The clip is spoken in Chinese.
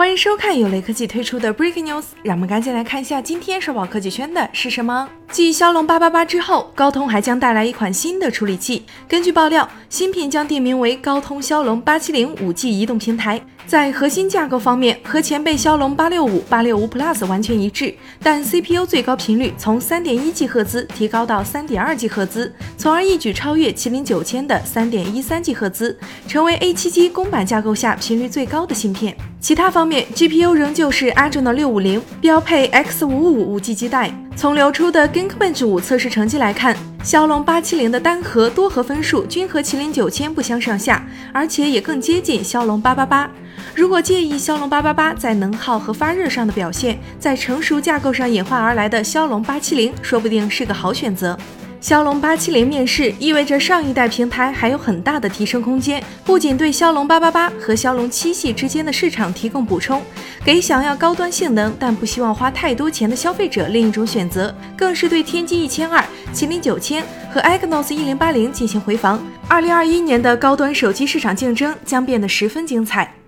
欢迎收看由雷科技推出的 Breaking News，让我们赶紧来看一下今天刷爆科技圈的是什么。继骁龙八八八之后，高通还将带来一款新的处理器。根据爆料，新品将定名为高通骁龙八七零五 G 移动平台。在核心架构方面，和前辈骁龙八六五、八六五 Plus 完全一致，但 CPU 最高频率从三点一 G 赫兹提高到三点二 G 赫兹，从而一举超越麒麟九千的三点一三 G 赫兹，成为 A 七 G 公版架构下频率最高的芯片。其他方面，GPU 仍旧是 Adreno 六五零，标配 X 五五五 G 基带。从流出的 Geekbench 五测试成绩来看，骁龙八七零的单核、多核分数均和麒麟九千不相上下，而且也更接近骁龙八八八。如果介意骁龙八八八在能耗和发热上的表现，在成熟架构上演化而来的骁龙八七零说不定是个好选择。骁龙八七零面世意味着上一代平台还有很大的提升空间，不仅对骁龙八八八和骁龙七系之间的市场提供补充，给想要高端性能但不希望花太多钱的消费者另一种选择，更是对天玑一千二、麒麟九千和 Exynos 一零八零进行回防。二零二一年的高端手机市场竞争将变得十分精彩。